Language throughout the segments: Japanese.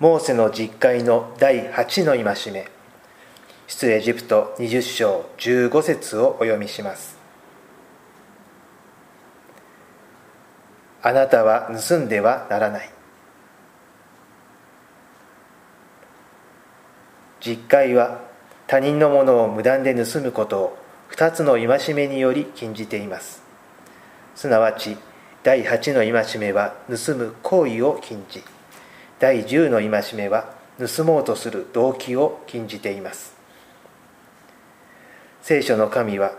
モーセの実会の第8の戒め。出エジプト20章15節をお読みします。あなたは盗んではならない。実会は他人のものを無断で盗むことを2つの戒めにより禁じています。すなわち第8の戒めは盗む行為を禁じ。第10の戒めは盗もうとする動機を禁じています。聖書の神は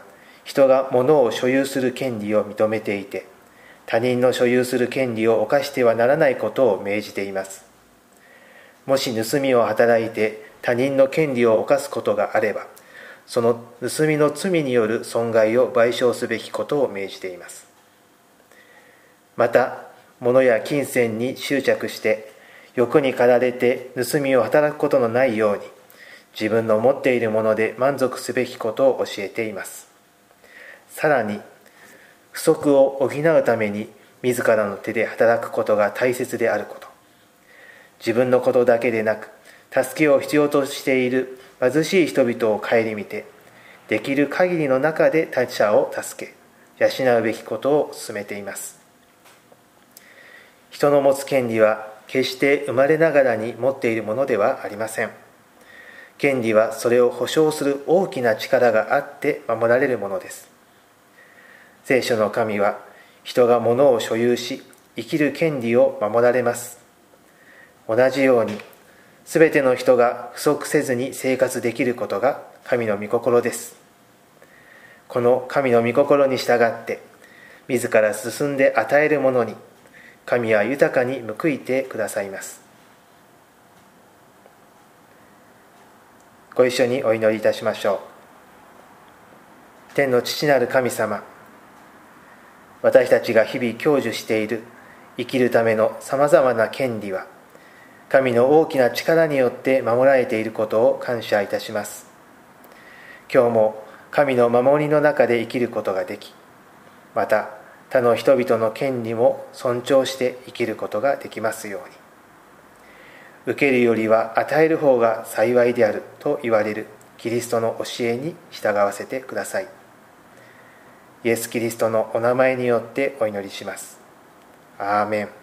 人が物を所有する権利を認めていて他人の所有する権利を犯してはならないことを命じています。もし盗みを働いて他人の権利を犯すことがあればその盗みの罪による損害を賠償すべきことを命じています。また物や金銭に執着して欲に駆られて盗みを働くことのないように自分の持っているもので満足すべきことを教えています。さらに不足を補うために自らの手で働くことが大切であること。自分のことだけでなく助けを必要としている貧しい人々を顧みてできる限りの中で他者を助け養うべきことを進めています。人の持つ権利は決して生まれながらに持っているものではありません。権利はそれを保障する大きな力があって守られるものです。聖書の神は人が物を所有し生きる権利を守られます。同じように全ての人が不足せずに生活できることが神の御心です。この神の御心に従って自ら進んで与えるものに神は豊かに報いてくださいます。ご一緒にお祈りいたしましょう。天の父なる神様私たちが日々享受している生きるためのさまざまな権利は神の大きな力によって守られていることを感謝いたします。今日も神の守りの中で生きることができまた他の人々の権利も尊重して生きることができますように。受けるよりは与える方が幸いであると言われるキリストの教えに従わせてください。イエス・キリストのお名前によってお祈りします。アーメン。